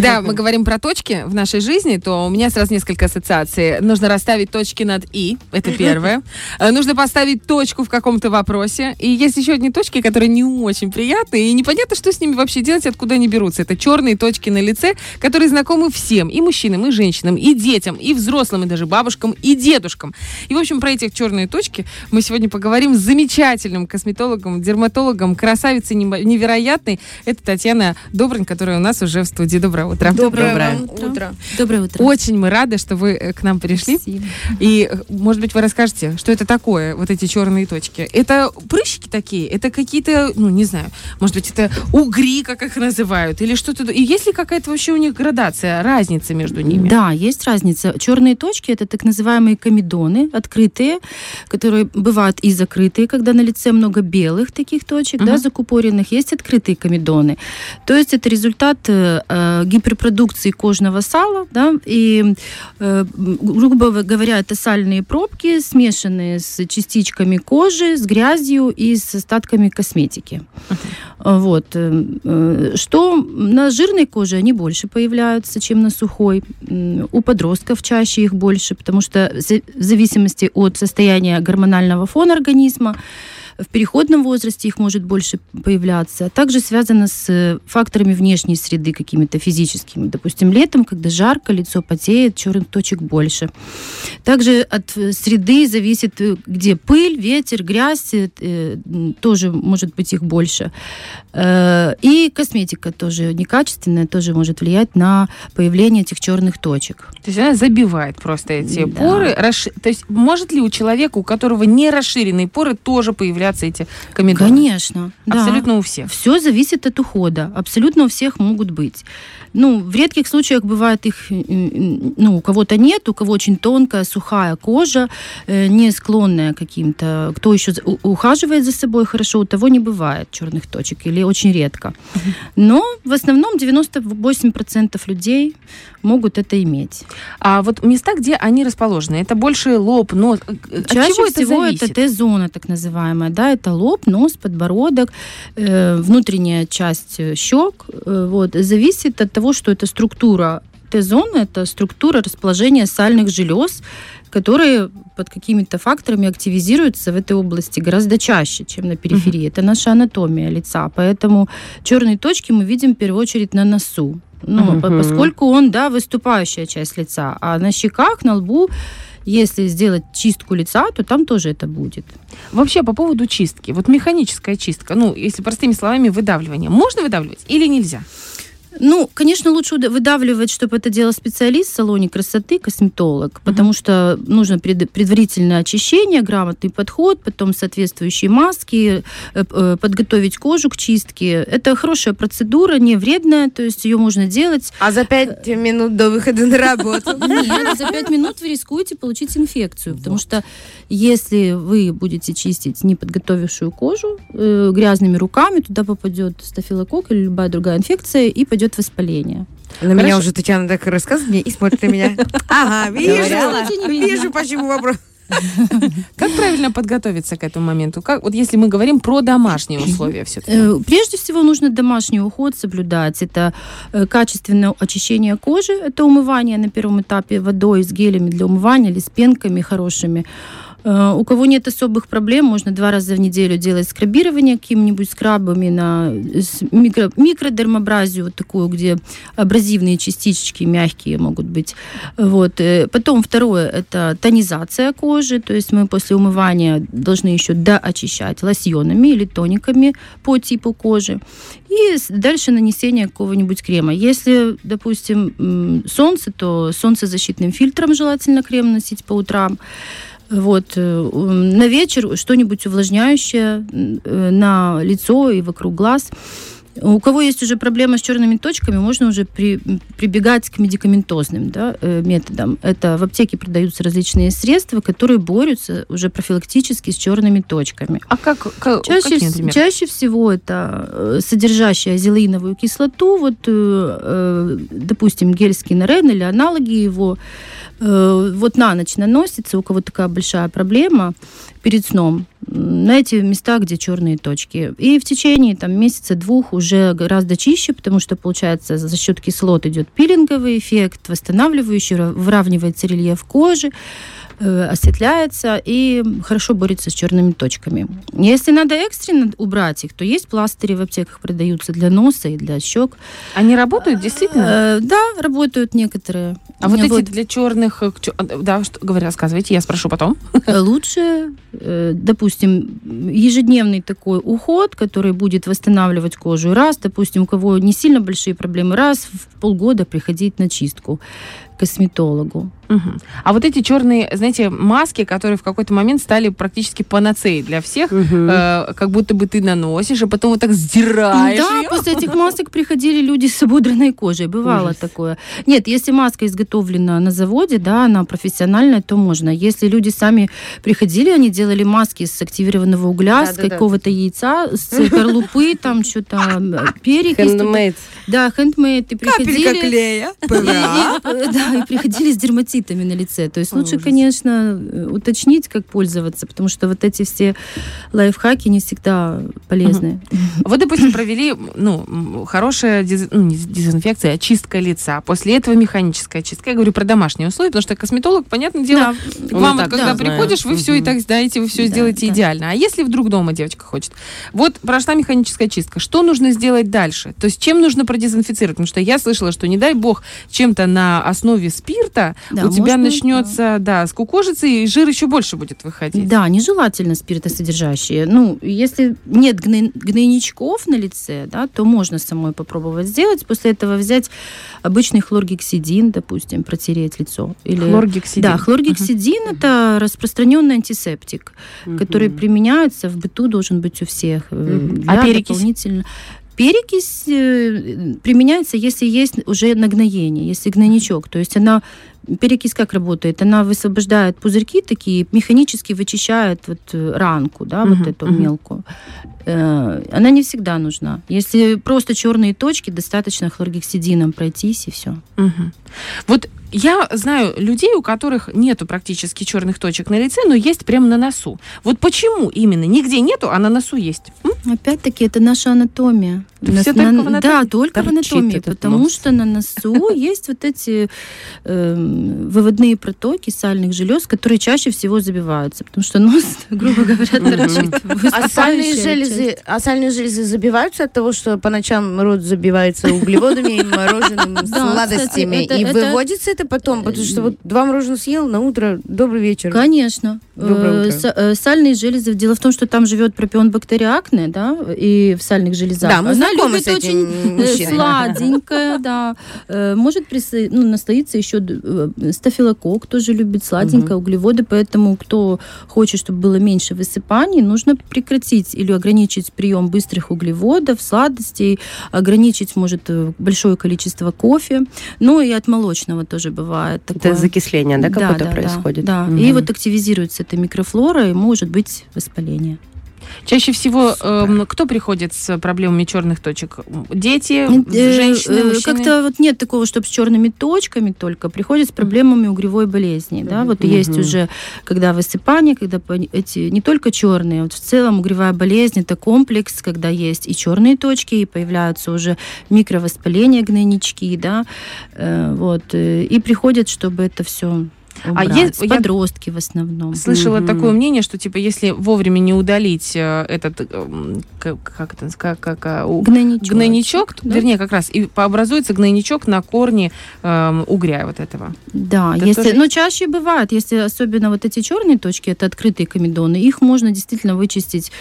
Когда мы говорим про точки в нашей жизни, то у меня сразу несколько ассоциаций. Нужно расставить точки над «и», это первое. Э, нужно поставить точку в каком-то вопросе. И есть еще одни точки, которые не очень приятные, и непонятно, что с ними вообще делать, откуда они берутся. Это черные точки на лице, которые знакомы всем, и мужчинам, и женщинам, и детям, и взрослым, и даже бабушкам, и дедушкам. И, в общем, про эти черные точки мы сегодня поговорим с замечательным косметологом, дерматологом, красавицей невероятной. Это Татьяна Добрань, которая у нас уже в студии. Доброе утро. Доброе, Доброе утро. утро. Доброе утро. Очень мы рады, что вы э, к нам пришли. Спасибо. И, э, может быть, вы расскажете, что это такое, вот эти черные точки. Это прыщики такие? Это какие-то, ну, не знаю, может быть, это угри, как их называют, или что-то. И есть ли какая-то вообще у них градация, разница между ними? Да, есть разница. Черные точки это так называемые комедоны, открытые, которые бывают и закрытые, когда на лице много белых таких точек, uh-huh. да, закупоренных. Есть открытые комедоны. То есть это результат э, э гиперпродукции кожного сала, да, и, э, грубо говоря, это сальные пробки, смешанные с частичками кожи, с грязью и с остатками косметики. Uh-huh. Вот. Э, э, что на жирной коже они больше появляются, чем на сухой. У подростков чаще их больше, потому что в зависимости от состояния гормонального фона организма, в переходном возрасте их может больше появляться. А также связано с факторами внешней среды какими-то физическими. Допустим, летом, когда жарко, лицо потеет, черных точек больше. Также от среды зависит, э, где пыль, ветер, грязь, э, тоже может быть их больше. Э, и косметика тоже некачественная, тоже может влиять на появление этих черных точек. То есть она забивает просто эти да. поры. Расш... То есть может ли у человека, у которого не расширенные поры, тоже появляться появляться эти комедоны? Конечно. Абсолютно да. у всех. Все зависит от ухода. Абсолютно у всех могут быть. Ну, в редких случаях бывает их, ну, у кого-то нет, у кого очень тонкая, сухая кожа, э, не склонная каким-то, кто еще ухаживает за собой хорошо, у того не бывает черных точек или очень редко. Но в основном 98% людей могут это иметь. А вот места, где они расположены, это больше лоб, нос. Э, Чаще чего всего это, это Т-зона, так называемая, да, это лоб, нос, подбородок, э, внутренняя часть э, щек, э, вот, зависит от того, что это структура Т-зоны, это структура расположения сальных желез, которые под какими-то факторами активизируются в этой области гораздо чаще, чем на периферии. Uh-huh. Это наша анатомия лица. Поэтому черные точки мы видим в первую очередь на носу. Ну, uh-huh. поскольку он, да, выступающая часть лица. А на щеках, на лбу если сделать чистку лица, то там тоже это будет. Вообще, по поводу чистки. Вот механическая чистка, ну, если простыми словами, выдавливание. Можно выдавливать или нельзя? Ну, конечно, лучше выдавливать, чтобы это делал специалист в салоне красоты, косметолог, потому uh-huh. что нужно пред, предварительное очищение, грамотный подход, потом соответствующие маски, э, э, подготовить кожу к чистке. Это хорошая процедура, не вредная, то есть ее можно делать. А за пять минут до выхода на работу? Нет, за пять минут вы рискуете получить инфекцию, потому что если вы будете чистить неподготовившую кожу э, грязными руками, туда попадет стафилококк или любая другая инфекция и пойдет идет воспаление. На Хорошо. меня уже Татьяна так рассказывает мне и смотрит на меня. Ага, вижу, вижу, почему вопрос. Как правильно подготовиться к этому моменту? Как, вот если мы говорим про домашние условия все-таки. Э, прежде всего нужно домашний уход соблюдать. Это э, качественное очищение кожи, это умывание на первом этапе водой с гелями для умывания или с пенками хорошими. Э, у кого нет особых проблем, можно два раза в неделю делать скрабирование какими-нибудь скрабами на микро, микродермобразию, вот такую, где абразивные частички мягкие могут быть. Вот. Э, потом второе – это тонизация кожи, то есть мы после умывания должны еще доочищать лосьонами или тониками по типу кожи. И дальше нанесение какого-нибудь крема. Если, допустим, солнце, то солнцезащитным фильтром желательно крем носить по утрам. Вот. Э, на вечер что-нибудь увлажняющее э, на лицо и вокруг глаз. У кого есть уже проблема с черными точками, можно уже при, прибегать к медикаментозным да, э, методам. Это в аптеке продаются различные средства, которые борются уже профилактически с черными точками. А как, как чаще, какие, чаще всего это содержащая азелиновую кислоту, вот, допустим, гель скинорен или аналоги его, Э, вот на ночь наносится, у кого такая большая проблема перед сном, на эти места, где черные точки. И в течение там, месяца-двух уже гораздо чище, потому что, получается, за счет кислот идет пилинговый эффект, восстанавливающий, выравнивается рельеф кожи. Э, осветляется и хорошо борется с черными точками. Если надо экстренно убрать их, то есть пластыри в аптеках продаются для носа и для щек. Они работают действительно? Э, да, работают некоторые. А вот эти вот... для черных, э, да, что, рассказывайте, я спрошу потом. Лучше, допустим, ежедневный такой уход, который будет восстанавливать кожу. Раз, допустим, у кого не сильно большие проблемы, раз в полгода приходить на чистку косметологу. Угу. А вот эти черные, знаете, маски, которые в какой-то момент стали практически панацеей для всех, угу. э, как будто бы ты наносишь, а потом вот так сдираешь. Да, ее. после этих масок приходили люди с ободранной кожей. Бывало Ужас. такое. Нет, если маска изготовлена на заводе, да, она профессиональная, то можно. Если люди сами приходили, они делали маски с активированного угля, да, с да, какого-то да. яйца, с горлупы, там что-то, перекись. Handmade. Да. И приходили... Капелька клея. Да, и приходили с дерматитами на лице. То есть лучше, конечно, э, уточнить, как пользоваться, потому что вот эти все лайфхаки не всегда полезны. Вы, допустим, провели ну, хорошая диз... ну, не дезинфекция, а чистка лица. После этого механическая чистка. Я говорю про домашние условия, потому что косметолог, понятное дело, да. вам вот, когда да, приходишь, знаю. вы все и так знаете, вы все да, сделаете да. идеально. А если вдруг дома девочка хочет? Вот прошла механическая чистка. Что нужно сделать дальше? То есть чем нужно продезинфицировать? Потому что я слышала, что не дай бог чем-то на основе спирта да, у тебя начнется, да. да, скукожиться, и жир еще больше будет выходить. Да, нежелательно спиртосодержащие. Ну, если нет гной, гнойничков на лице, да, то можно самой попробовать сделать. После этого взять обычный хлоргексидин, допустим, протереть лицо. Или... Хлоргексидин. Да, хлоргексидин uh-huh. это распространенный антисептик, uh-huh. который применяется в быту, должен быть у всех. Uh-huh. А перекись? Дополнительно... Перекись э, применяется, если есть уже нагноение, если гнойничок. То есть она перекись как работает? Она высвобождает пузырьки такие, механически вычищает вот э, ранку, да, uh-huh, вот эту uh-huh. мелкую. Э, она не всегда нужна. Если просто черные точки, достаточно хлоргексидином пройтись и все. Uh-huh. Вот я знаю людей, у которых нету практически черных точек на лице, но есть прямо на носу. Вот почему именно? Нигде нету, а на носу есть. М? Опять-таки, это наша анатомия. Все на, только в анатомии? Да, только Торчит в анатомии, потому нос. что на носу есть вот эти э, выводные протоки сальных желез, которые чаще всего забиваются, потому что нос, грубо говоря, торчит. А сальные железы, а сальные железы забиваются от того, что по ночам рот забивается углеводами и мороженым, сладостями, и выводится это потом, потому что вот два мороженого съел, на утро добрый вечер. Конечно. Утро. Э, сальные железы. Дело в том, что там живет пропион бактериакне, да, и в сальных железах. Да, мы Она любит очень э, сладенькая, да. Э, может ну, настоится еще стафилокок, тоже любит сладенькое, угу. углеводы, поэтому кто хочет, чтобы было меньше высыпаний, нужно прекратить или ограничить прием быстрых углеводов, сладостей, ограничить, может, большое количество кофе, ну и от молочного тоже бывает. Такое. Это закисление, да, какое-то да, происходит? Да, да. Угу. и вот активизируется эта микрофлора, и может быть воспаление. Чаще всего э, кто приходит с проблемами черных точек? Дети, э, женщины, э, мужчины? Как-то вот нет такого, чтобы с черными точками только. Приходят с проблемами угревой болезни. Да? Вот mm-hmm. есть уже, когда высыпание, когда эти не только черные, вот в целом угревая болезнь это комплекс, когда есть и черные точки, и появляются уже микровоспаления, гнойнички, да, э, вот, и приходят, чтобы это все а есть подростки я в основном. Слышала mm-hmm. такое мнение, что типа если вовремя не удалить э, этот как, как это как, как а, гнойничок, гнойничок да? вернее как раз и образуется гнойничок на корне э, угря вот этого. Да, это если, тоже... но чаще бывает, если особенно вот эти черные точки, это открытые комедоны, их можно действительно вычистить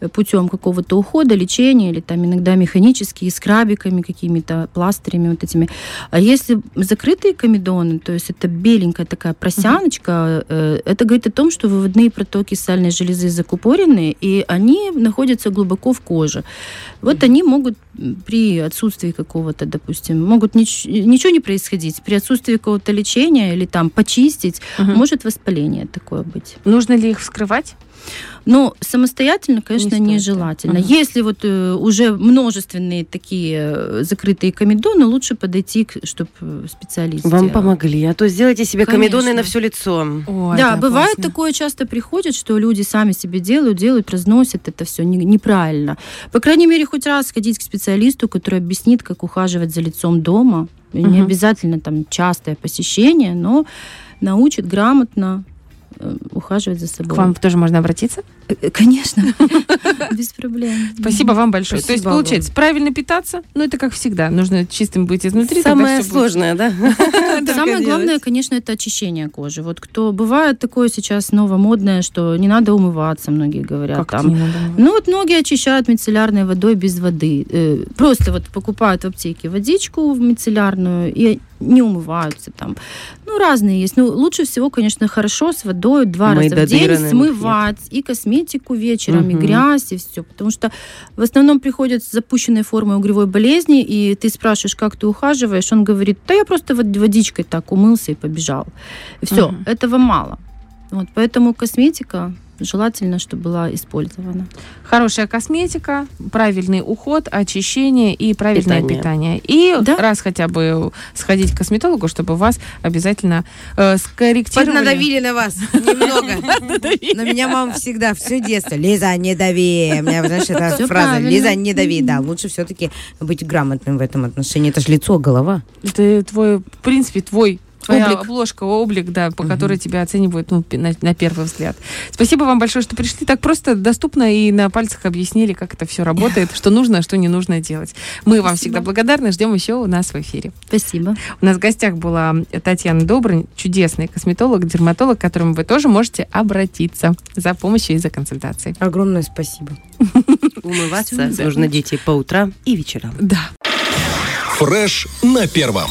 э, путем какого-то ухода, лечения или там иногда механически, скрабиками какими-то, пластырями вот этими. А если закрытые комедоны, то есть это беленькая такая просяночка, э, это говорит о том, что выводные протоки сальной железы закупорены, и они находятся глубоко в коже. Вот они могут при отсутствии какого-то, допустим, могут нич- ничего не происходить. При отсутствии какого-то лечения или там почистить, угу. может воспаление такое быть. Нужно ли их вскрывать? Но самостоятельно, конечно, не нежелательно. Угу. Если вот э, уже множественные такие э, закрытые комедоны, лучше подойти, чтобы э, специалист Вам сделал. помогли, а то сделайте себе конечно. комедоны на все лицо. О, да, бывает опасно. такое часто приходит, что люди сами себе делают, делают, разносят это все не, неправильно. По крайней мере, хоть раз сходить к специалисту, который объяснит, как ухаживать за лицом дома. Угу. Не обязательно там частое посещение, но научит грамотно ухаживать за собой. К вам тоже можно обратиться? Э, э, конечно, без проблем. Спасибо вам большое. То есть, получается, правильно питаться, ну, это как всегда, нужно чистым быть изнутри. Самое сложное, да? Самое главное, конечно, это очищение кожи. Вот кто бывает такое сейчас новомодное, что не надо умываться, многие говорят. там. Ну, вот многие очищают мицеллярной водой без воды. Просто вот покупают в аптеке водичку мицеллярную и не умываются там. Ну, разные есть. Ну, лучше всего, конечно, хорошо с водой два Мы раза в день смывать нет. и косметику вечером, угу. и грязь, и все. Потому что в основном приходят с запущенной формой угревой болезни, и ты спрашиваешь, как ты ухаживаешь, он говорит, да я просто водичкой так умылся и побежал. И все, угу. этого мало. Вот, поэтому косметика желательно, чтобы была использована. Хорошая косметика, правильный уход, очищение и правильное питание. питание. И да? раз хотя бы сходить к косметологу, чтобы вас обязательно э, скорректировали. Поднадавили на вас немного. На меня мама всегда все детство. Лиза, не дави. У меня, знаешь, эта фраза. Лиза, не дави. Да, лучше все-таки быть грамотным в этом отношении. Это же лицо, голова. Это твой, в принципе, твой Твоя облик. обложка, облик, да, по угу. которой тебя оценивают ну, на, на первый взгляд. Спасибо вам большое, что пришли. Так просто доступно и на пальцах объяснили, как это все работает, что нужно, а что не нужно делать. Мы Спасибо. вам всегда благодарны, ждем еще у нас в эфире. Спасибо. У нас в гостях была Татьяна Добрый, чудесный косметолог, дерматолог, к которому вы тоже можете обратиться за помощью и за консультацией. Огромное спасибо. Умываться нужно дети по утрам и вечерам. Да. Фреш на первом.